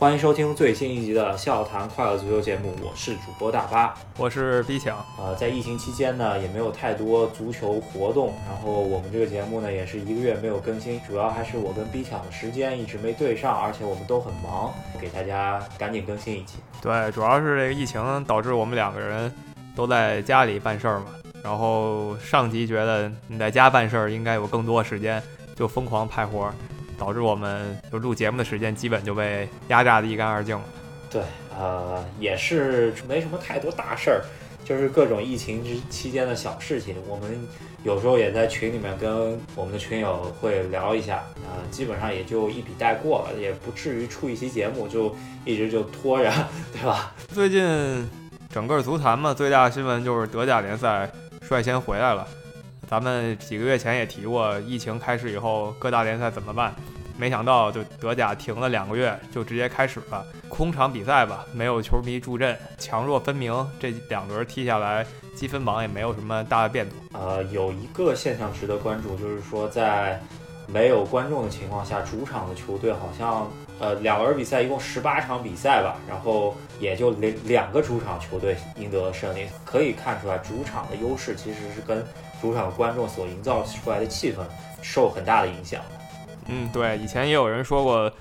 欢迎收听最新一集的《笑谈快乐足球》节目，我是主播大巴，我是 B 强。呃，在疫情期间呢，也没有太多足球活动，然后我们这个节目呢，也是一个月没有更新，主要还是我跟 B 强的时间一直没对上，而且我们都很忙，给大家赶紧更新一期。对，主要是这个疫情导致我们两个人都在家里办事儿嘛，然后上级觉得你在家办事儿应该有更多时间，就疯狂派活儿。导致我们就录节目的时间基本就被压榨的一干二净了。对，呃，也是没什么太多大事儿，就是各种疫情之期间的小事情。我们有时候也在群里面跟我们的群友会聊一下，呃，基本上也就一笔带过了，也不至于出一期节目就一直就拖着，对吧？最近整个足坛嘛，最大的新闻就是德甲联赛率先回来了。咱们几个月前也提过，疫情开始以后各大联赛怎么办？没想到就德甲停了两个月，就直接开始了空场比赛吧，没有球迷助阵，强弱分明。这两轮踢下来，积分榜也没有什么大的变动。呃，有一个现象值得关注，就是说在没有观众的情况下，主场的球队好像呃两轮比赛一共十八场比赛吧，然后也就两两个主场球队赢得了胜利，可以看出来主场的优势其实是跟。主场观众所营造出来的气氛受很大的影响。嗯，对，以前也有人说过，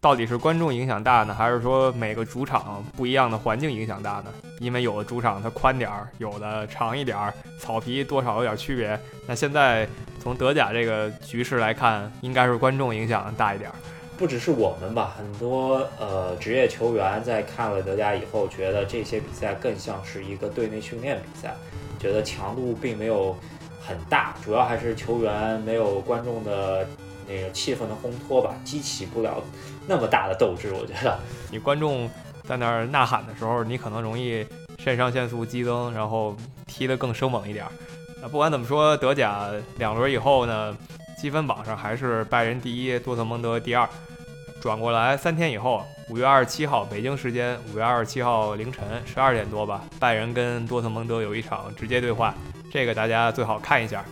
到底是观众影响大呢，还是说每个主场不一样的环境影响大呢？因为有的主场它宽点儿，有的长一点儿，草皮多少有点区别。那现在从德甲这个局势来看，应该是观众影响大一点儿。不只是我们吧，很多呃职业球员在看了德甲以后，觉得这些比赛更像是一个队内训练比赛。觉得强度并没有很大，主要还是球员没有观众的那个气氛的烘托吧，激起不了那么大的斗志。我觉得，你观众在那儿呐喊的时候，你可能容易肾上腺素激增，然后踢得更生猛一点。那不管怎么说，德甲两轮以后呢，积分榜上还是拜仁第一，多特蒙德第二。转过来三天以后，五月二十七号北京时间五月二十七号凌晨十二点多吧，拜仁跟多特蒙德有一场直接对话，这个大家最好看一下。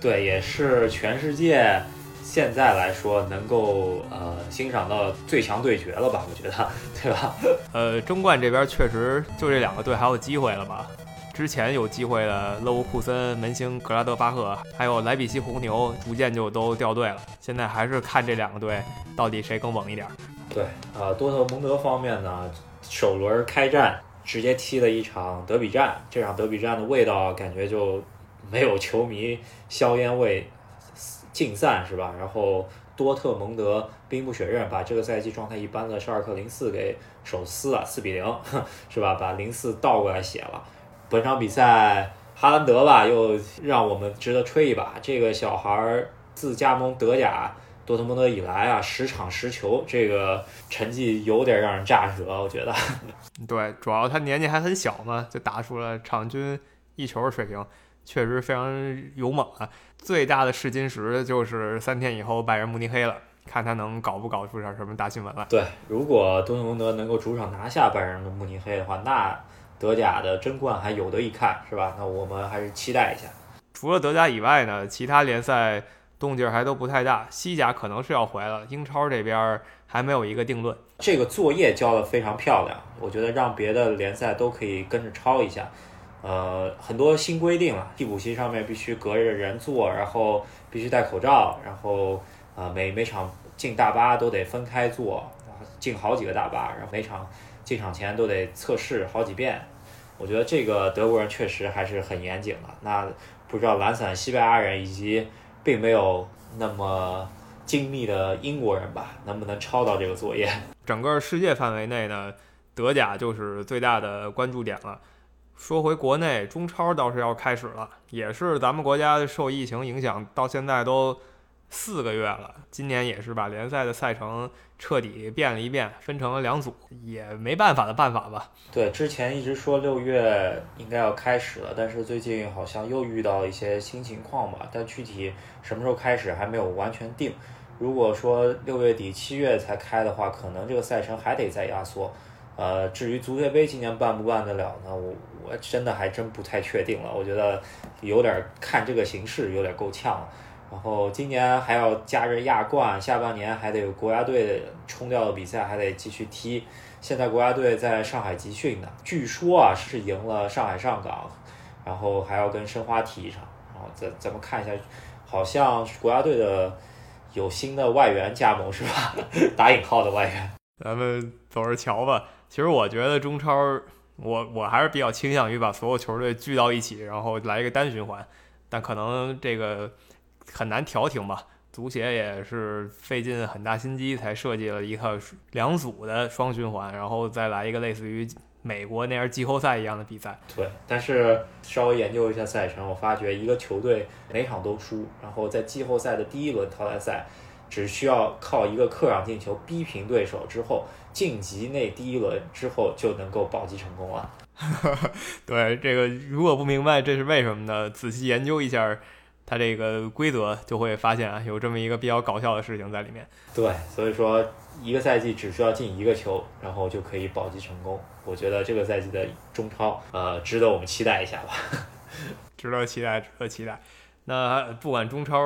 对，也是全世界现在来说能够呃欣赏到最强对决了吧？我觉得，对吧？呃，争冠这边确实就这两个队还有机会了吧？之前有机会的勒沃库森门兴格拉德巴赫，还有莱比锡红牛，逐渐就都掉队了。现在还是看这两个队到底谁更猛一点。对，呃，多特蒙德方面呢，首轮开战直接踢了一场德比战，这场德比战的味道感觉就没有球迷硝烟味尽散，是吧？然后多特蒙德兵不血刃，把这个赛季状态一般的沙尔克零四给手撕了，四比零，是吧？把零四倒过来写了。本场比赛，哈兰德吧又让我们值得吹一把。这个小孩儿自加盟德甲多特蒙德以来啊，十场十球，这个成绩有点让人咋舌，我觉得。对，主要他年纪还很小嘛，就打出了场均一球的水平，确实非常勇猛啊。最大的试金石就是三天以后拜仁慕尼黑了，看他能搞不搞出点什么大新闻来。对，如果多特蒙德能够主场拿下拜仁的慕尼黑的话，那。德甲的争冠还有得一看，是吧？那我们还是期待一下。除了德甲以外呢，其他联赛动静还都不太大。西甲可能是要回来了，英超这边还没有一个定论。这个作业交得非常漂亮，我觉得让别的联赛都可以跟着抄一下。呃，很多新规定了，替补席上面必须隔着人坐，然后必须戴口罩，然后呃每每场进大巴都得分开坐，进好几个大巴，然后每场。进场前都得测试好几遍，我觉得这个德国人确实还是很严谨的。那不知道懒散西班牙人以及并没有那么精密的英国人吧，能不能抄到这个作业？整个世界范围内呢，德甲就是最大的关注点了。说回国内，中超倒是要开始了，也是咱们国家受疫情影响，到现在都。四个月了，今年也是把联赛的赛程彻底变了一遍，分成了两组，也没办法的办法吧。对，之前一直说六月应该要开始了，但是最近好像又遇到一些新情况吧。但具体什么时候开始还没有完全定。如果说六月底七月才开的话，可能这个赛程还得再压缩。呃，至于足协杯今年办不办得了呢？我我真的还真不太确定了。我觉得有点看这个形势有点够呛了。然后今年还要加着亚冠，下半年还得有国家队冲掉的比赛，还得继续踢。现在国家队在上海集训呢，据说啊是赢了上海上港，然后还要跟申花踢一场。然后咱咱们看一下，好像国家队的有新的外援加盟是吧？打引号的外援。咱们走着瞧吧。其实我觉得中超，我我还是比较倾向于把所有球队聚到一起，然后来一个单循环。但可能这个很难调停吧。足协也是费尽很大心机才设计了一套两组的双循环，然后再来一个类似于美国那样季后赛一样的比赛。对，但是稍微研究一下赛程，我发觉一个球队每场都输，然后在季后赛的第一轮淘汰赛，只需要靠一个客场进球逼平对手之后，晋级那第一轮之后就能够保级成功了。对，这个如果不明白这是为什么呢？仔细研究一下。它这个规则就会发现啊，有这么一个比较搞笑的事情在里面。对，所以说一个赛季只需要进一个球，然后就可以保级成功。我觉得这个赛季的中超，呃，值得我们期待一下吧。值得期待，值得期待。那不管中超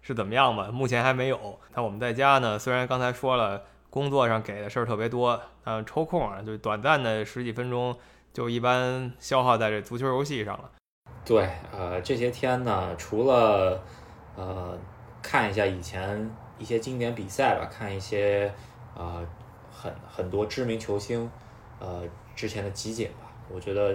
是怎么样吧，目前还没有。那我们在家呢，虽然刚才说了工作上给的事儿特别多，嗯，抽空啊，就短暂的十几分钟，就一般消耗在这足球游戏上了。对，呃，这些天呢，除了呃看一下以前一些经典比赛吧，看一些啊很很多知名球星呃之前的集锦吧，我觉得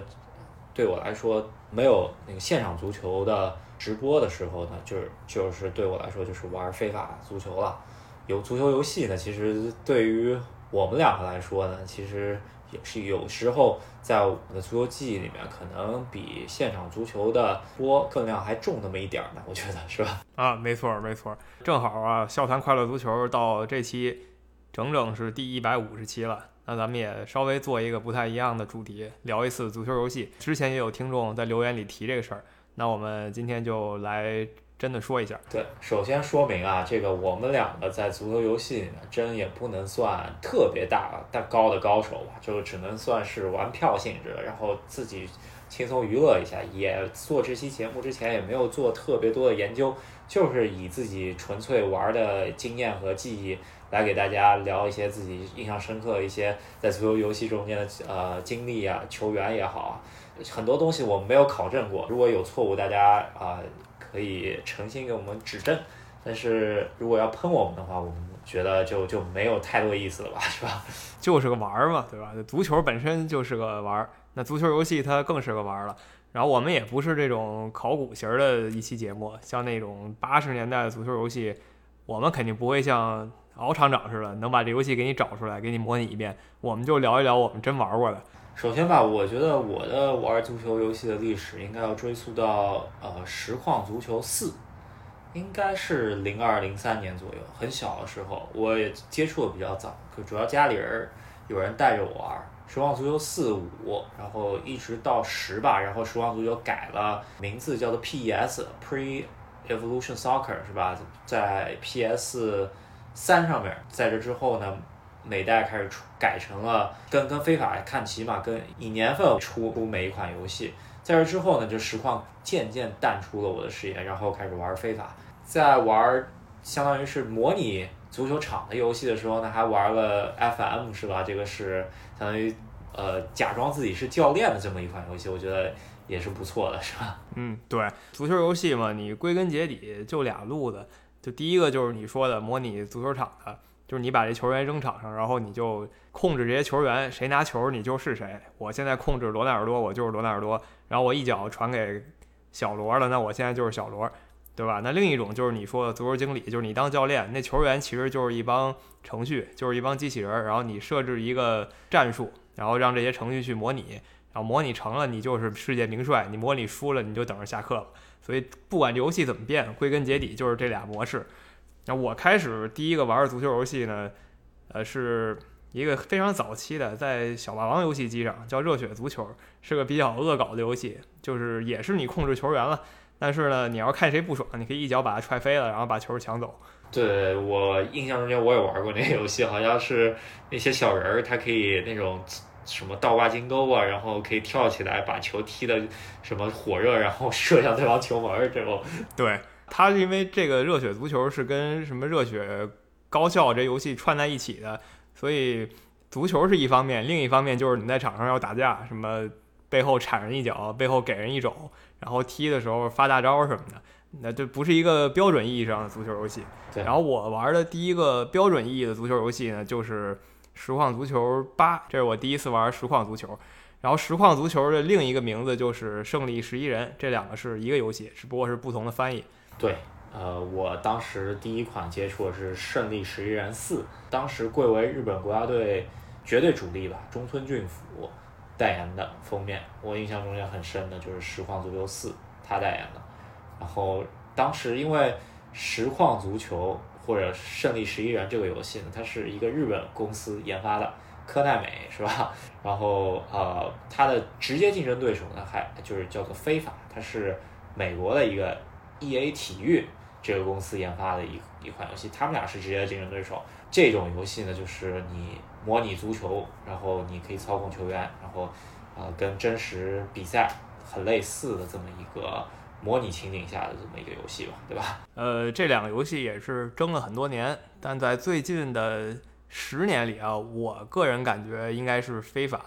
对我来说，没有那个现场足球的直播的时候呢，就是就是对我来说就是玩非法足球了。有足球游戏呢，其实对于我们两个来说呢，其实。也是有时候在我们的足球记忆里面，可能比现场足球的播分量还重那么一点儿呢，我觉得是吧？啊，没错没错，正好啊，笑谈快乐足球到这期整整是第一百五十期了，那咱们也稍微做一个不太一样的主题，聊一次足球游戏。之前也有听众在留言里提这个事儿，那我们今天就来。真的说一下，对，首先说明啊，这个我们两个在足球游戏里面真也不能算特别大、大高的高手吧，就只能算是玩票性质，然后自己轻松娱乐一下。也做这期节目之前也没有做特别多的研究，就是以自己纯粹玩的经验和记忆来给大家聊一些自己印象深刻一些在足球游戏中间的呃经历啊，球员也好，很多东西我们没有考证过，如果有错误，大家啊。可以诚心给我们指正，但是如果要喷我们的话，我们觉得就就没有太多意思了吧，是吧？就是个玩儿嘛，对吧？足球本身就是个玩儿，那足球游戏它更是个玩儿了。然后我们也不是这种考古型的一期节目，像那种八十年代的足球游戏，我们肯定不会像敖厂长似的能把这游戏给你找出来，给你模拟一遍。我们就聊一聊我们真玩过的。首先吧，我觉得我的玩足球游戏的历史应该要追溯到呃《实况足球四》，应该是零二零三年左右，很小的时候，我也接触的比较早，可主要家里人有人带着我玩《实况足球四五》，然后一直到十吧，然后《实况足球》改了名字叫做 PES Pre Evolution Soccer 是吧？在 PS 三上面，在这之后呢？每代开始出改成了跟跟非法看齐嘛，跟以年份出出每一款游戏。在这之后呢，就实况渐渐淡出了我的视野，然后开始玩非法。在玩相当于是模拟足球场的游戏的时候呢，还玩了 FM 是吧？这个是相当于呃假装自己是教练的这么一款游戏，我觉得也是不错的，是吧？嗯，对，足球游戏嘛，你归根结底就俩路子，就第一个就是你说的模拟足球场的。就是你把这球员扔场上，然后你就控制这些球员，谁拿球你就是谁。我现在控制罗纳尔多，我就是罗纳尔多。然后我一脚传给小罗了，那我现在就是小罗，对吧？那另一种就是你说的足球经理，就是你当教练，那球员其实就是一帮程序，就是一帮机器人。然后你设置一个战术，然后让这些程序去模拟，然后模拟成了，你就是世界名帅；你模拟输了，你就等着下课了。所以不管游戏怎么变，归根结底就是这俩模式。那我开始第一个玩的足球游戏呢，呃，是一个非常早期的，在小霸王游戏机上叫《热血足球》，是个比较恶搞的游戏，就是也是你控制球员了，但是呢，你要看谁不爽，你可以一脚把他踹飞了，然后把球抢走。对我印象中间我也玩过那个游戏，好像是那些小人儿他可以那种什么倒挂金钩啊，然后可以跳起来把球踢的什么火热，然后射向对方球门这种。对。它是因为这个热血足球是跟什么热血高校这游戏串在一起的，所以足球是一方面，另一方面就是你在场上要打架，什么背后铲人一脚，背后给人一肘，然后踢的时候发大招什么的。那这不是一个标准意义上的足球游戏。然后我玩的第一个标准意义的足球游戏呢，就是实况足球八，这是我第一次玩实况足球。然后实况足球的另一个名字就是胜利十一人，这两个是一个游戏，只不过是不同的翻译。对，呃，我当时第一款接触的是胜利十一人四，当时贵为日本国家队绝对主力吧，中村俊辅代言的封面，我印象中也很深的就是实况足球四他代言的。然后当时因为实况足球或者胜利十一人这个游戏呢，它是一个日本公司研发的，科奈美是吧？然后呃，它的直接竞争对手呢，还就是叫做非法，它是美国的一个 E A 体育这个公司研发的一一款游戏，他们俩是直接竞争对手。这种游戏呢，就是你模拟足球，然后你可以操控球员，然后呃，跟真实比赛很类似的这么一个。模拟情景下的这么一个游戏吧，对吧？呃，这两个游戏也是争了很多年，但在最近的十年里啊，我个人感觉应该是非法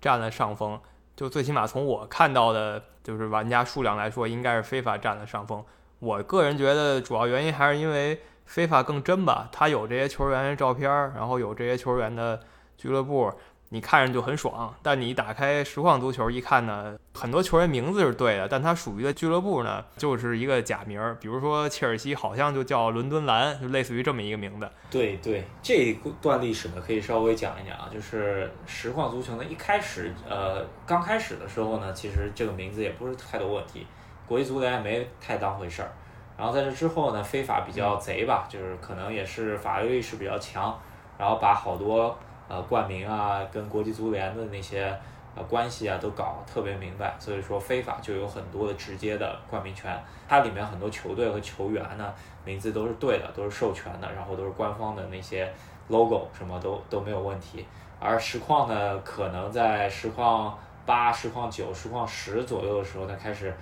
占了上风。就最起码从我看到的，就是玩家数量来说，应该是非法占了上风。我个人觉得主要原因还是因为非法更真吧，它有这些球员的照片，然后有这些球员的俱乐部。你看着就很爽，但你打开实况足球一看呢，很多球员名字是对的，但他属于的俱乐部呢就是一个假名。比如说切尔西好像就叫伦敦蓝，就类似于这么一个名字。对对，这一段历史呢可以稍微讲一讲啊，就是实况足球呢一开始，呃，刚开始的时候呢，其实这个名字也不是太多问题，国际足联也没太当回事儿。然后在这之后呢，非法比较贼吧，就是可能也是法律意识比较强，然后把好多。呃，冠名啊，跟国际足联的那些呃关系啊，都搞特别明白，所以说非法就有很多的直接的冠名权。它里面很多球队和球员呢，名字都是对的，都是授权的，然后都是官方的那些 logo，什么都都没有问题。而实况呢，可能在实况八、实况九、实况十左右的时候，呢，开始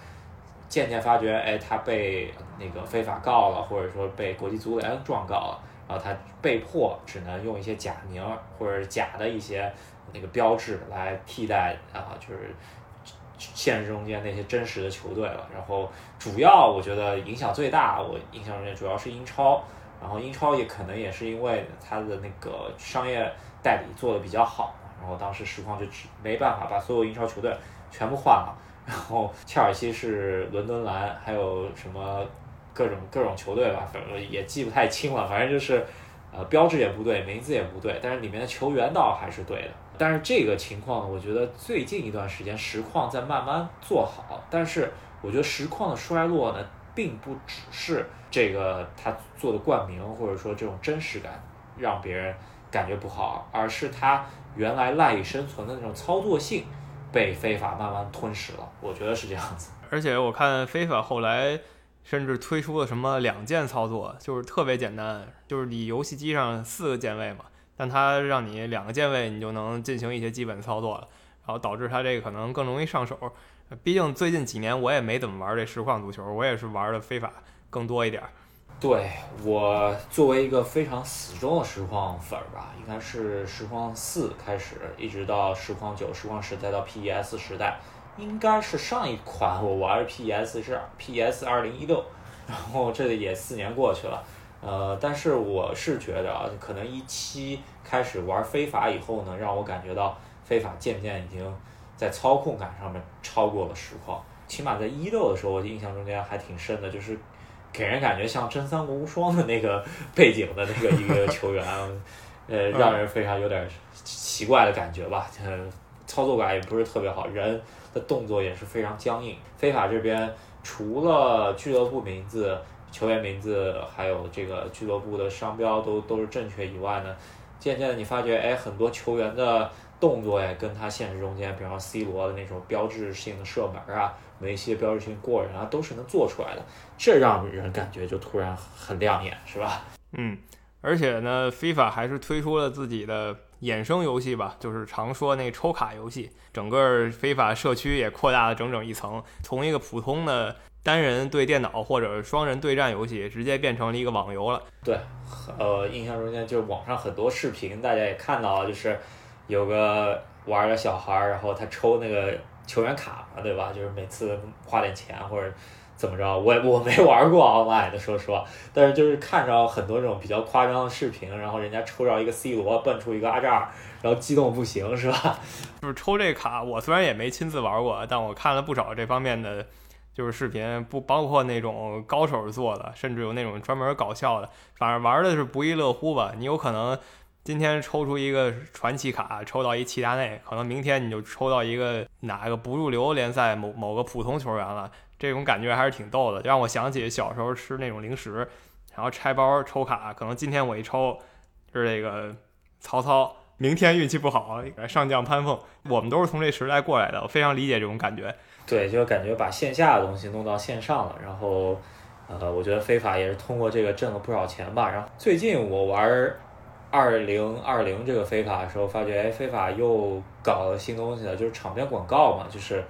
渐渐发觉，哎，他被那个非法告了，或者说被国际足联状告了。然后他被迫只能用一些假名或者假的一些那个标志来替代啊，就是现实中间那些真实的球队了。然后主要我觉得影响最大，我印象中间主要是英超。然后英超也可能也是因为它的那个商业代理做的比较好，然后当时实况就没办法把所有英超球队全部换了。然后切尔西是伦敦蓝，还有什么？各种各种球队吧，反正也记不太清了。反正就是，呃，标志也不对，名字也不对，但是里面的球员倒还是对的。但是这个情况，我觉得最近一段时间实况在慢慢做好。但是我觉得实况的衰落呢，并不只是这个他做的冠名或者说这种真实感让别人感觉不好，而是他原来赖以生存的那种操作性被非法慢慢吞噬了。我觉得是这样子。而且我看非法后来。甚至推出了什么两键操作，就是特别简单，就是你游戏机上四个键位嘛，但它让你两个键位你就能进行一些基本操作了，然后导致它这个可能更容易上手。毕竟最近几年我也没怎么玩这实况足球，我也是玩的非法更多一点。对我作为一个非常死忠的实况粉儿吧，应该是实况四开始，一直到实况九、实况十，再到 PES 时代。应该是上一款我玩的 PES 是 PES 二零一六，然后这里也四年过去了，呃，但是我是觉得啊，可能一七开始玩非法以后呢，让我感觉到非法渐渐已经在操控感上面超过了实况，起码在一六的时候，我印象中间还挺深的，就是给人感觉像真三国无双的那个背景的那个一个球员，呃，让人非常有点奇怪的感觉吧，呃，操作感也不是特别好，人。的动作也是非常僵硬。非法这边除了俱乐部名字、球员名字，还有这个俱乐部的商标都都是正确以外呢，渐渐的你发觉，哎，很多球员的动作呀，跟他现实中间，比方说 C 罗的那种标志性的射门啊，梅西的标志性过人啊，都是能做出来的，这让人感觉就突然很亮眼，是吧？嗯，而且呢，非法还是推出了自己的。衍生游戏吧，就是常说那抽卡游戏，整个非法社区也扩大了整整一层，从一个普通的单人对电脑或者双人对战游戏，直接变成了一个网游了。对，呃，印象中间就是网上很多视频，大家也看到了，就是有个玩的小孩，然后他抽那个球员卡嘛，对吧？就是每次花点钱或者怎么着，我 我没玩过 online 的，说实话，但是就是看着很多这种比较夸张的视频，然后人家抽着一个 C 罗，蹦出一个阿扎尔，然后激动不行，是吧？就是抽这卡，我虽然也没亲自玩过，但我看了不少这方面的。就是视频不包括那种高手做的，甚至有那种专门搞笑的，反正玩的是不亦乐乎吧。你有可能今天抽出一个传奇卡，抽到一齐达内，可能明天你就抽到一个哪个不入流联赛某某个普通球员了。这种感觉还是挺逗的，让我想起小时候吃那种零食，然后拆包抽卡，可能今天我一抽是这个曹操，明天运气不好上将潘凤。我们都是从这时代过来的，我非常理解这种感觉。对，就感觉把线下的东西弄到线上了，然后，呃，我觉得非法也是通过这个挣了不少钱吧。然后最近我玩二零二零这个非法的时候，发觉哎，非法又搞了新东西了，就是场边广告嘛，就是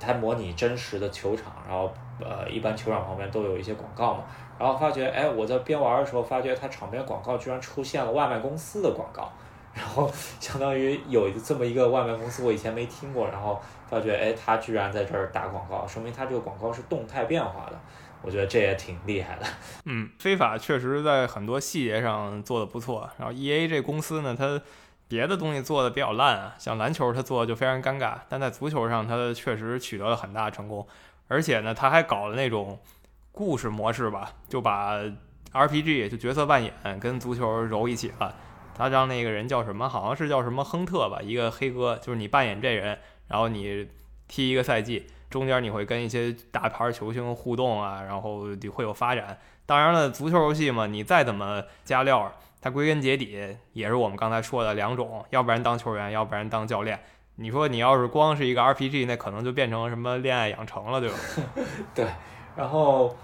它模拟真实的球场，然后呃，一般球场旁边都有一些广告嘛。然后发觉哎，我在边玩的时候，发觉它场边广告居然出现了外卖公司的广告。然后相当于有这么一个外卖公司，我以前没听过，然后发觉哎，他居然在这儿打广告，说明他这个广告是动态变化的，我觉得这也挺厉害的。嗯，非法确实在很多细节上做的不错。然后 E A 这公司呢，它别的东西做的比较烂啊，像篮球它做的就非常尴尬，但在足球上它确实取得了很大成功，而且呢，它还搞了那种故事模式吧，就把 R P G 就角色扮演跟足球揉一起了。他让那个人叫什么？好像是叫什么亨特吧，一个黑哥，就是你扮演这人，然后你踢一个赛季，中间你会跟一些大牌球星互动啊，然后会有发展。当然了，足球游戏嘛，你再怎么加料，它归根结底也是我们刚才说的两种，要不然当球员，要不然当教练。你说你要是光是一个 RPG，那可能就变成什么恋爱养成了，对吧？对，然后。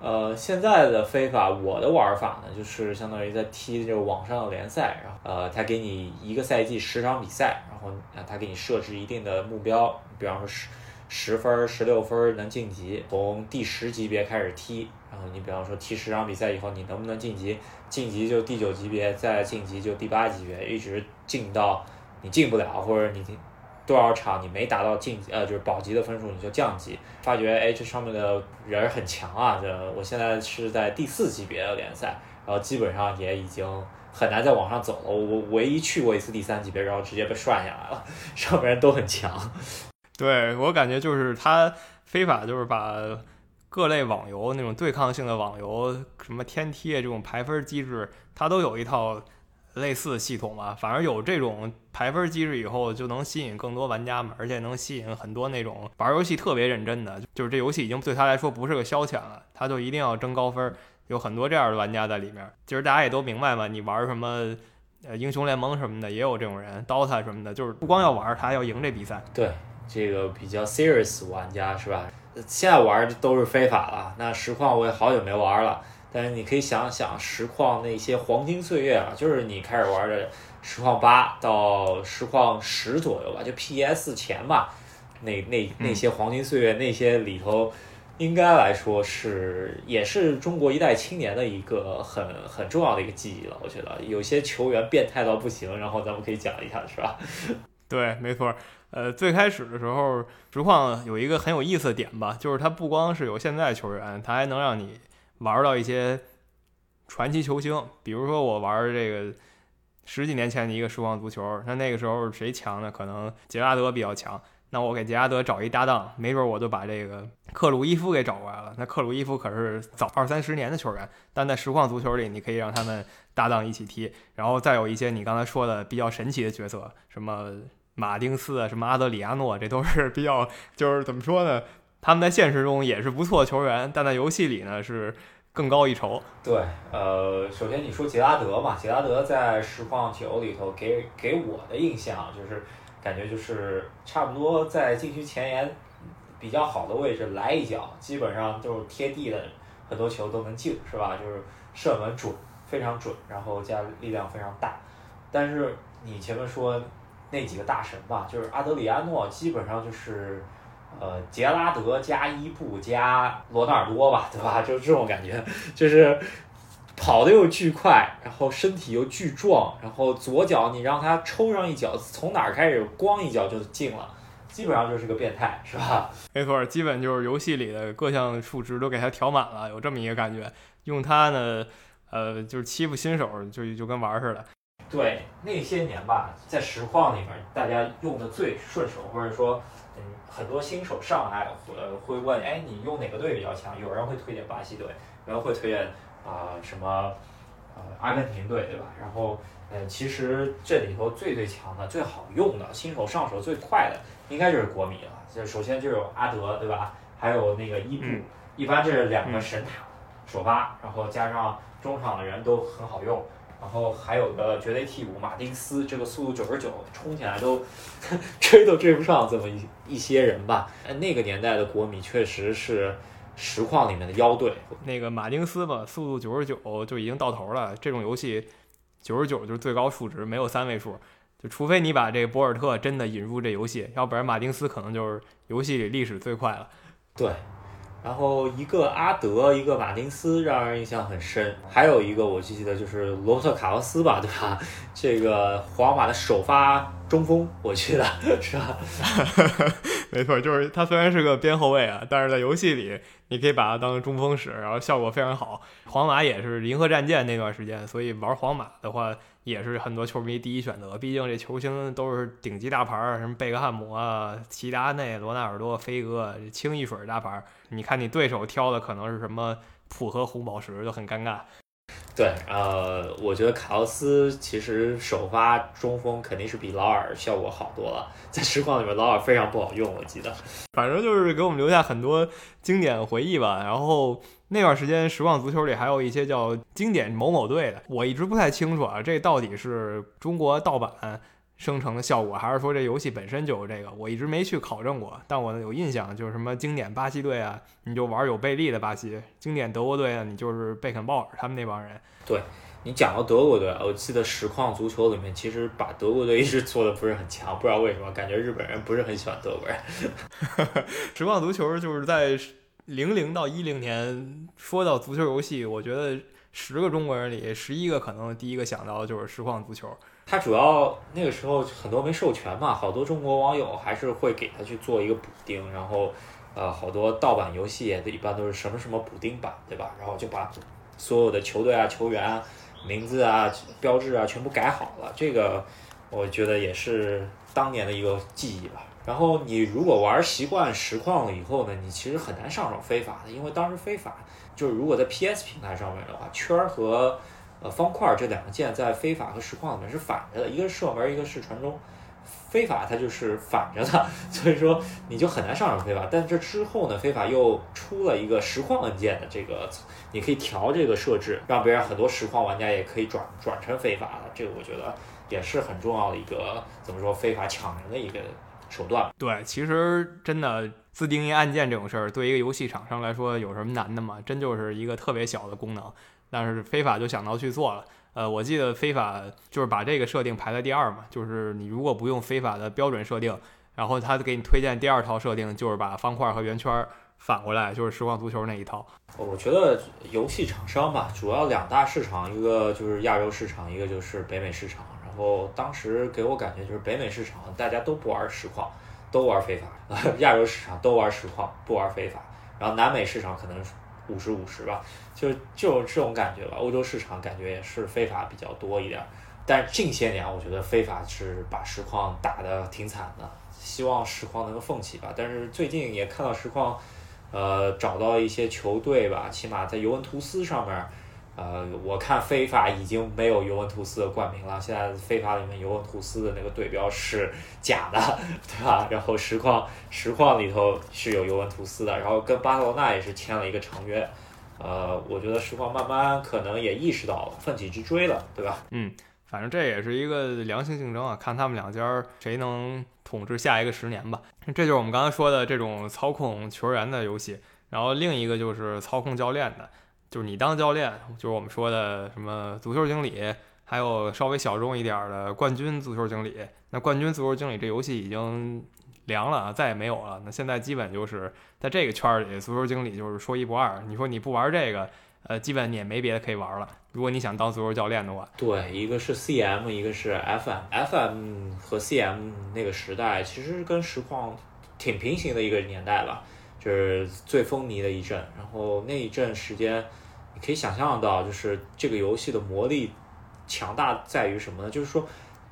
呃，现在的非法，我的玩法呢，就是相当于在踢这个网上的联赛，然后呃，他给你一个赛季十场比赛，然后他给你设置一定的目标，比方说十十分、十六分能晋级，从第十级别开始踢，然后你比方说踢十场比赛以后，你能不能晋级？晋级就第九级别，再晋级就第八级别，一直进到你进不了，或者你。多少场你没达到晋呃就是保级的分数你就降级，发觉哎这上面的人很强啊，这我现在是在第四级别的联赛，然后基本上也已经很难再往上走了。我唯一去过一次第三级别，然后直接被涮下来了，上面人都很强。对我感觉就是他非法就是把各类网游那种对抗性的网游，什么天梯这种排分机制，它都有一套。类似的系统吧，反而有这种排分机制以后，就能吸引更多玩家嘛，而且能吸引很多那种玩游戏特别认真的，就是这游戏已经对他来说不是个消遣了，他就一定要争高分，有很多这样的玩家在里面。其实大家也都明白嘛，你玩什么呃英雄联盟什么的，也有这种人，DOTA 什么的，就是不光要玩，他要赢这比赛。对，这个比较 serious 玩家是吧？现在玩都是非法了，那实况我也好久没玩了。但是你可以想想实况那些黄金岁月啊，就是你开始玩的实况八到实况十左右吧，就 PS 前吧，那那那些黄金岁月，那些里头，应该来说是也是中国一代青年的一个很很重要的一个记忆了。我觉得有些球员变态到不行，然后咱们可以讲一下，是吧？对，没错。呃，最开始的时候，实况有一个很有意思的点吧，就是它不光是有现在球员，它还能让你。玩到一些传奇球星，比如说我玩这个十几年前的一个实况足球，那那个时候谁强呢？可能杰拉德比较强，那我给杰拉德找一搭档，没准我就把这个克鲁伊夫给找过来了。那克鲁伊夫可是早二三十年的球员，但在实况足球里，你可以让他们搭档一起踢。然后再有一些你刚才说的比较神奇的角色，什么马丁斯啊，什么阿德里亚诺，这都是比较就是怎么说呢？他们在现实中也是不错的球员，但在游戏里呢是更高一筹。对，呃，首先你说杰拉德嘛，杰拉德在实况九里头给给我的印象就是，感觉就是差不多在禁区前沿比较好的位置来一脚，基本上都是贴地的，很多球都能进，是吧？就是射门准，非常准，然后加力量非常大。但是你前面说那几个大神吧，就是阿德里安诺，基本上就是。呃杰拉德加伊布加罗纳尔多吧，对吧？就是这种感觉，就是跑的又巨快，然后身体又巨壮，然后左脚你让他抽上一脚，从哪儿开始咣一脚就进了，基本上就是个变态，是吧？没错，基本就是游戏里的各项数值都给他调满了，有这么一个感觉。用他呢，呃，就是欺负新手，就就跟玩似的。对，那些年吧，在实况里面，大家用的最顺手，或者说，嗯，很多新手上来，会，会问，哎，你用哪个队比较强？有人会推荐巴西队，有人会推荐啊、什么，呃，阿根廷队，对吧？然后，呃，其实这里头最最强的、最好用的、新手上手最快的，应该就是国米了。就首先就有阿德，对吧？还有那个伊布，嗯一般这是两个神塔首发，然后加上中场的人都很好用。然后还有个绝对替补马丁斯，这个速度九十九，冲起来都 追都追不上这么一一些人吧。哎那个年代的国米确实是实况里面的妖队，那个马丁斯吧，速度九十九就已经到头了。这种游戏九十九就是最高数值，没有三位数。就除非你把这个博尔特真的引入这游戏，要不然马丁斯可能就是游戏里历史最快了。对。然后一个阿德，一个马丁斯，让人印象很深。还有一个我记得就是罗伯特卡洛斯吧，对吧？这个皇马的首发中锋，我记得 是吧？没错，就是他虽然是个边后卫啊，但是在游戏里你可以把他当中锋使，然后效果非常好。皇马也是银河战舰那段时间，所以玩皇马的话也是很多球迷第一选择。毕竟这球星都是顶级大牌儿，什么贝克汉姆啊、齐达内、罗纳尔多、飞哥，清一水儿大牌儿。你看你对手挑的可能是什么普和红宝石，就很尴尬。对，呃，我觉得卡奥斯其实首发中锋肯定是比劳尔效果好多了。在实况里面，劳尔非常不好用，我记得。反正就是给我们留下很多经典回忆吧。然后那段时间，实况足球里还有一些叫经典某某队的，我一直不太清楚啊，这到底是中国盗版生成的效果，还是说这游戏本身就有这个？我一直没去考证过，但我有印象，就是什么经典巴西队啊，你就玩有贝利的巴西；经典德国队啊，你就是贝肯鲍尔他们那帮人。对你讲到德国队，我记得实况足球里面其实把德国队一直做的不是很强，不知道为什么，感觉日本人不是很喜欢德国人。实况足球就是在零零到一零年，说到足球游戏，我觉得十个中国人里，十一个可能第一个想到的就是实况足球。他主要那个时候很多没授权嘛，好多中国网友还是会给他去做一个补丁，然后呃，好多盗版游戏也一般都是什么什么补丁版，对吧？然后就把所有的球队啊、球员啊、名字啊、标志啊全部改好了，这个我觉得也是当年的一个记忆吧。然后你如果玩习惯实况了以后呢，你其实很难上手非法的，因为当时非法就是如果在 PS 平台上面的话，圈儿和呃方块这两个键在非法和实况里面是反着的，一个是射门，一个是传中。非法它就是反着的，所以说你就很难上手非法。但这之后呢，非法又出了一个实况按键的这个，你可以调这个设置，让别人很多实况玩家也可以转转成非法的。这个我觉得也是很重要的一个怎么说非法抢人的一个手段。对，其实真的自定义按键这种事儿，对一个游戏厂商来说有什么难的吗？真就是一个特别小的功能，但是非法就想到去做了。呃，我记得非法就是把这个设定排在第二嘛，就是你如果不用非法的标准设定，然后他给你推荐第二套设定，就是把方块和圆圈反过来，就是实况足球那一套。我觉得游戏厂商吧，主要两大市场，一个就是亚洲市场，一个就是北美市场。然后当时给我感觉就是北美市场大家都不玩实况，都玩非法；亚洲市场都玩实况，不玩非法。然后南美市场可能五十五十吧，就就这种感觉吧。欧洲市场感觉也是非法比较多一点，但近些年我觉得非法是把实况打得挺惨的，希望实况能够奋起吧。但是最近也看到实况。呃，找到一些球队吧，起码在尤文图斯上面，呃，我看非法已经没有尤文图斯的冠名了。现在非法里面尤文图斯的那个队标是假的，对吧？然后实况实况里头是有尤文图斯的，然后跟巴塞罗那也是签了一个长约。呃，我觉得实况慢慢可能也意识到了，奋起直追了，对吧？嗯，反正这也是一个良性竞争啊，看他们两家谁能统治下一个十年吧。这就是我们刚才说的这种操控球员的游戏，然后另一个就是操控教练的，就是你当教练，就是我们说的什么足球经理，还有稍微小众一点的冠军足球经理。那冠军足球经理这游戏已经凉了啊，再也没有了。那现在基本就是在这个圈里，足球经理就是说一不二。你说你不玩这个，呃，基本你也没别的可以玩了。如果你想当足球教练的话，对，一个是 CM，一个是 FM，FM 和 CM 那个时代其实跟实况挺平行的一个年代了，是最风靡的一阵。然后那一阵时间，你可以想象到，就是这个游戏的魔力强大在于什么呢？就是说。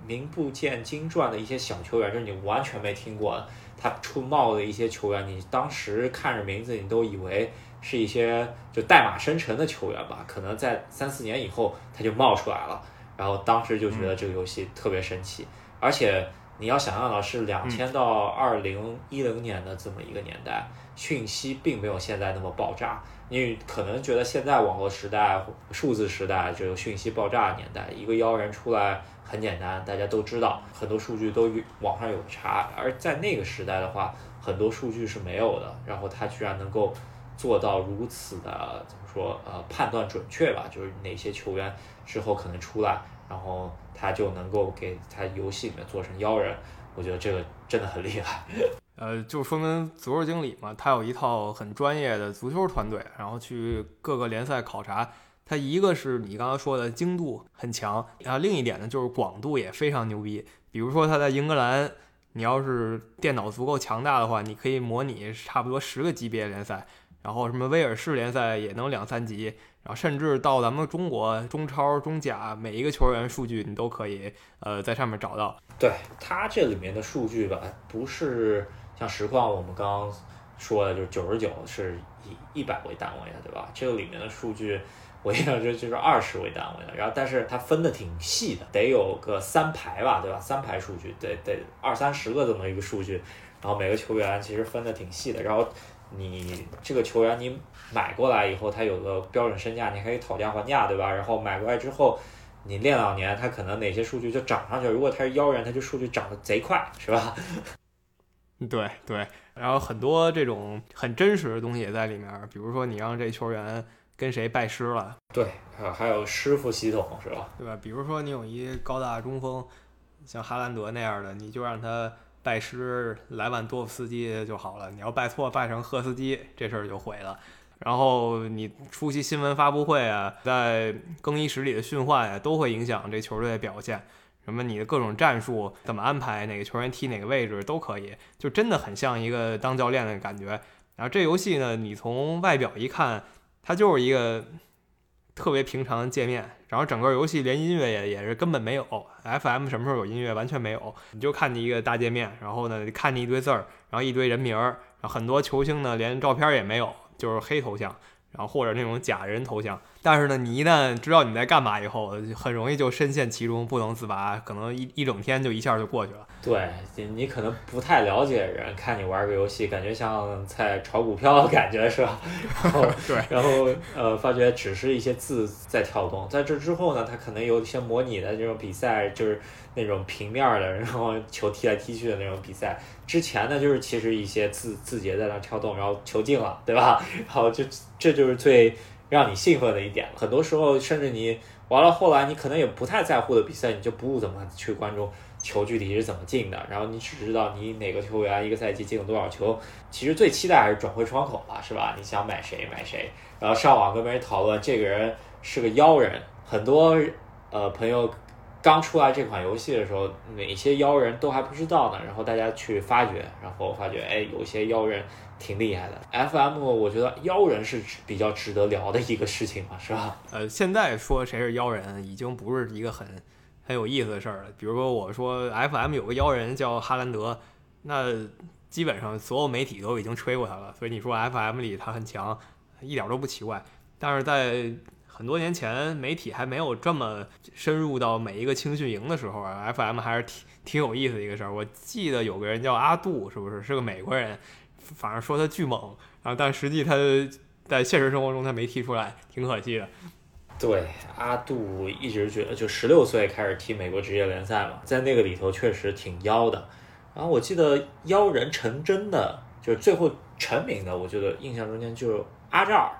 名不见经传的一些小球员，就是你完全没听过的，他出冒的一些球员，你当时看着名字，你都以为是一些就代码生成的球员吧？可能在三四年以后他就冒出来了，然后当时就觉得这个游戏特别神奇。而且你要想象到是两千到二零一零年的这么一个年代，讯息并没有现在那么爆炸。你可能觉得现在网络时代、数字时代这个讯息爆炸的年代，一个妖人出来。很简单，大家都知道，很多数据都网上有查，而在那个时代的话，很多数据是没有的。然后他居然能够做到如此的怎么说？呃，判断准确吧，就是哪些球员之后可能出来，然后他就能够给他游戏里面做成妖人。我觉得这个真的很厉害。呃，就说明足球经理嘛，他有一套很专业的足球团队，然后去各个联赛考察。他一个是你刚刚说的精度很强，然后另一点呢就是广度也非常牛逼。比如说他在英格兰，你要是电脑足够强大的话，你可以模拟差不多十个级别联赛，然后什么威尔士联赛也能两三级，然后甚至到咱们中国中超、中甲，每一个球员数据你都可以呃在上面找到。对它这里面的数据吧，不是像实况我们刚刚说的，就是九十九是以一百为单位的，对吧？这个里面的数据。我印象中就是二十为单位的，然后但是它分的挺细的，得有个三排吧，对吧？三排数据得得二三十个这么一个数据，然后每个球员其实分的挺细的，然后你这个球员你买过来以后，他有个标准身价，你可以讨价还价，对吧？然后买过来之后，你练两年，他可能哪些数据就涨上去，如果他是妖人，他就数据涨得贼快，是吧？对对，然后很多这种很真实的东西也在里面，比如说你让这球员。跟谁拜师了？对，还还有师傅系统是吧？对吧？比如说你有一高大中锋，像哈兰德那样的，你就让他拜师莱万多夫斯基就好了。你要拜错，拜成赫斯基，这事儿就毁了。然后你出席新闻发布会啊，在更衣室里的训话呀，都会影响这球队的表现。什么你的各种战术怎么安排，哪个球员踢哪个位置都可以，就真的很像一个当教练的感觉。然后这游戏呢，你从外表一看。它就是一个特别平常的界面，然后整个游戏连音乐也也是根本没有，FM 什么时候有音乐完全没有，你就看你一个大界面，然后呢看你一堆字儿，然后一堆人名儿，很多球星呢连照片也没有，就是黑头像。然后或者那种假人头像，但是呢，你一旦知道你在干嘛以后，很容易就深陷其中不能自拔，可能一一整天就一下就过去了。对，你可能不太了解人，看你玩个游戏，感觉像在炒股票的感觉是吧？然后 对，然后呃，发觉只是一些字在跳动，在这之后呢，它可能有一些模拟的这种比赛，就是。那种平面的，然后球踢来踢去的那种比赛，之前呢就是其实一些字字节在那跳动，然后球进了，对吧？然后就这就是最让你兴奋的一点。很多时候甚至你完了后来，你可能也不太在乎的比赛，你就不怎么去关注球具体是怎么进的，然后你只知道你哪个球员一个赛季进了多少球。其实最期待还是转会窗口吧，是吧？你想买谁买谁，然后上网跟别人讨论这个人是个妖人，很多呃朋友。刚出来这款游戏的时候，哪些妖人都还不知道呢。然后大家去发掘，然后发觉，哎，有些妖人挺厉害的。FM，我觉得妖人是比较值得聊的一个事情嘛，是吧？呃，现在说谁是妖人，已经不是一个很很有意思的事儿了。比如说，我说 FM 有个妖人叫哈兰德，那基本上所有媒体都已经吹过他了。所以你说 FM 里他很强，一点都不奇怪。但是在很多年前，媒体还没有这么深入到每一个青训营的时候啊，FM 还是挺挺有意思的一个事儿。我记得有个人叫阿杜，是不是是个美国人？反正说他巨猛，然后但实际他在现实生活中他没踢出来，挺可惜的。对，阿杜一直觉得就十六岁开始踢美国职业联赛嘛，在那个里头确实挺妖的。然后我记得妖人成真的，就是最后成名的，我觉得印象中间就是阿扎尔。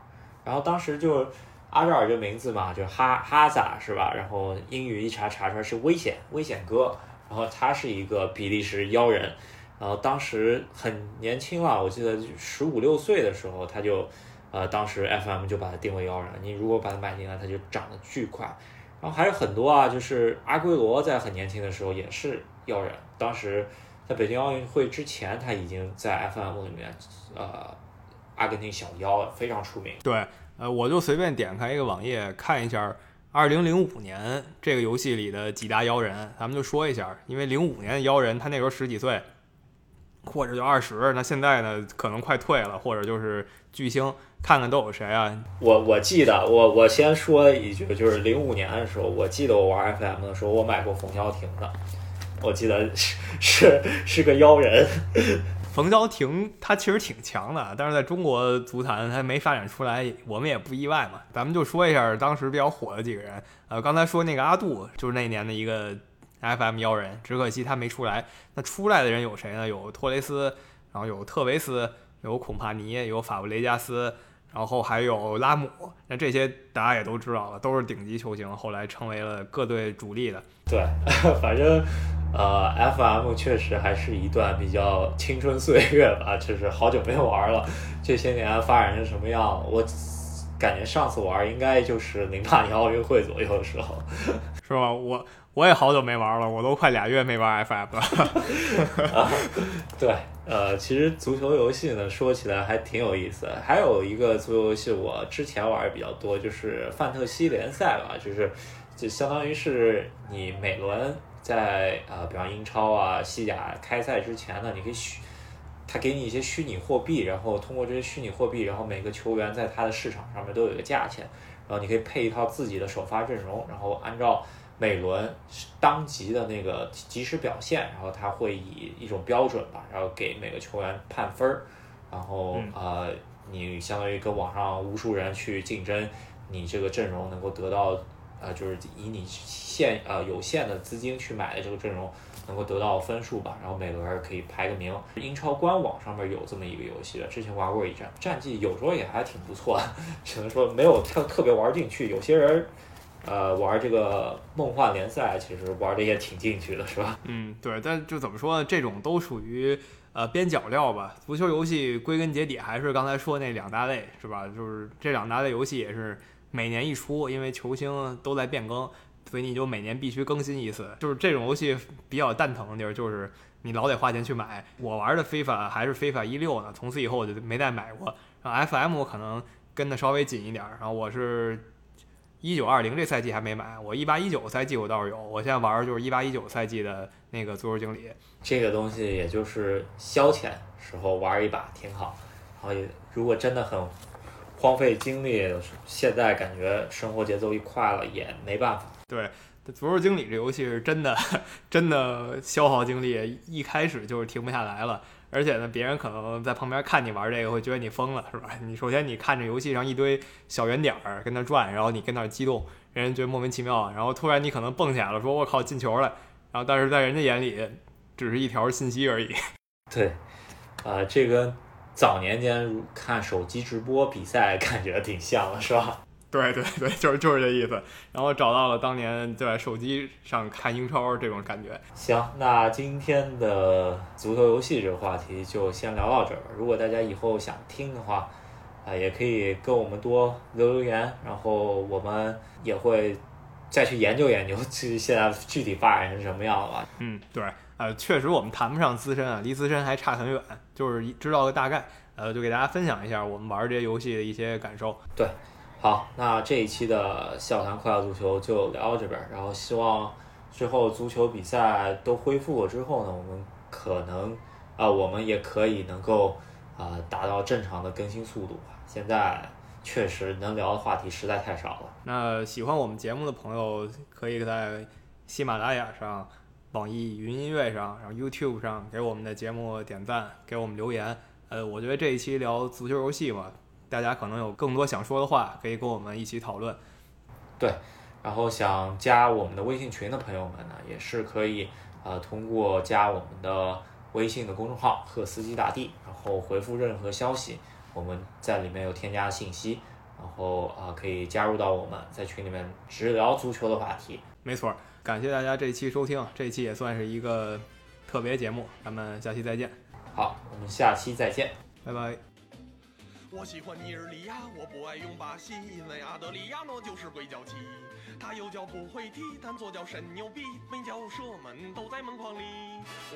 然后当时就。阿扎尔这名字嘛，就哈哈萨是吧？然后英语一查查出来是危险危险哥，然后他是一个比利时妖人，然后当时很年轻了，我记得十五六岁的时候他就，呃，当时 FM 就把他定为妖人。你如果把他买进来，他就涨得巨快。然后还有很多啊，就是阿圭罗在很年轻的时候也是妖人，当时在北京奥运会之前他已经在 FM 里面，呃，阿根廷小妖非常出名。对，呃，我就随便点开一个网页看一下。二零零五年这个游戏里的几大妖人，咱们就说一下。因为零五年的妖人，他那时候十几岁，或者就二十，那现在呢，可能快退了，或者就是巨星，看看都有谁啊？我我记得，我我先说一句，就是零五年的时候，我记得我玩 FM 的时候，我买过冯潇霆的，我记得是是是个妖人。冯潇霆他其实挺强的，但是在中国足坛他没发展出来，我们也不意外嘛。咱们就说一下当时比较火的几个人。呃，刚才说那个阿杜就是那年的一个 FM 妖人，只可惜他没出来。那出来的人有谁呢？有托雷斯，然后有特维斯，有孔帕尼，有法布雷加斯，然后还有拉姆。那这些大家也都知道了，都是顶级球星，后来成为了各队主力的。对，反正。呃，FM 确实还是一段比较青春岁月吧，就是好久没玩了。这些年发展成什么样，我感觉上次玩应该就是零八年奥运会左右的时候，是吧？我我也好久没玩了，我都快俩月没玩 FM 了。对，呃，其实足球游戏呢，说起来还挺有意思。还有一个足球游戏我之前玩的比较多，就是范特西联赛吧，就是就相当于是你每轮。在呃，比方英超啊、西甲开赛之前呢，你可以虚，他给你一些虚拟货币，然后通过这些虚拟货币，然后每个球员在他的市场上面都有一个价钱，然后你可以配一套自己的首发阵容，然后按照每轮当即的那个即时表现，然后他会以一种标准吧，然后给每个球员判分儿，然后呃，你相当于跟网上无数人去竞争，你这个阵容能够得到。呃，就是以你现呃有限的资金去买的这个阵容，能够得到分数吧，然后每轮可以排个名。英超官网上面有这么一个游戏的，之前玩过一阵，战绩有时候也还挺不错，只能说没有特特别玩进去。有些人，呃，玩这个梦幻联赛，其实玩的也挺进去的，是吧？嗯，对，但就怎么说呢？这种都属于呃边角料吧。足球游戏归根结底还是刚才说那两大类，是吧？就是这两大类游戏也是。每年一出，因为球星都在变更，所以你就每年必须更新一次。就是这种游戏比较蛋疼的地儿，就是你老得花钱去买。我玩的非法还是非法一六呢，从此以后我就没再买过。然后 FM 可能跟的稍微紧一点。然后我是一九二零这赛季还没买，我一八一九赛季我倒是有。我现在玩的就是一八一九赛季的那个足球经理。这个东西也就是消遣时候玩一把挺好。然后如果真的很。荒废精力，现在感觉生活节奏一快了也没办法。对，足球经理这游戏是真的，真的消耗精力，一开始就是停不下来了。而且呢，别人可能在旁边看你玩这个，会觉得你疯了，是吧？你首先你看着游戏上一堆小圆点儿跟那转，然后你跟那激动，人觉得莫名其妙。然后突然你可能蹦起来了，说我靠进球了。然后但是在人家眼里，只是一条信息而已。对，啊，这个。早年间看手机直播比赛，感觉挺像的，是吧？对对对，就是就是这意思。然后找到了当年在手机上看英超这种感觉。行，那今天的足球游戏这个话题就先聊到这儿。如果大家以后想听的话，啊，也可以跟我们多留留言，然后我们也会再去研究研究，这现在具体发展成什么样了吧？嗯，对。呃，确实我们谈不上资深啊，离资深还差很远，就是知道个大概，呃，就给大家分享一下我们玩这些游戏的一些感受。对，好，那这一期的笑谈快乐足球就聊到这边，然后希望之后足球比赛都恢复了之后呢，我们可能啊，我们也可以能够啊达到正常的更新速度吧。现在确实能聊的话题实在太少了。那喜欢我们节目的朋友，可以在喜马拉雅上。网易云音乐上，然后 YouTube 上给我们的节目点赞，给我们留言。呃，我觉得这一期聊足球游戏嘛，大家可能有更多想说的话，可以跟我们一起讨论。对，然后想加我们的微信群的朋友们呢，也是可以呃通过加我们的微信的公众号“赫斯基大帝”，然后回复任何消息，我们在里面有添加信息，然后啊可以加入到我们在群里面只聊足球的话题。没错。感谢大家这期收听，这期也算是一个特特别节目，咱们下期再见，好，我们下期再见。拜拜。我喜欢尼日利亚，我不爱用巴西，因为阿德里亚诺就是鬼脚七。他右脚不会踢，但左脚神牛逼，每脚射门都在门框里。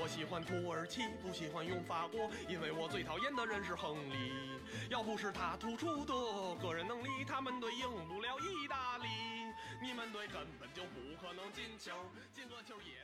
我喜欢土耳其，不喜欢用法国，因为我最讨厌的人是亨利。要不是他突出的个人能力，他们队赢不了意大利。你们队根本就不可能进球，进个球也。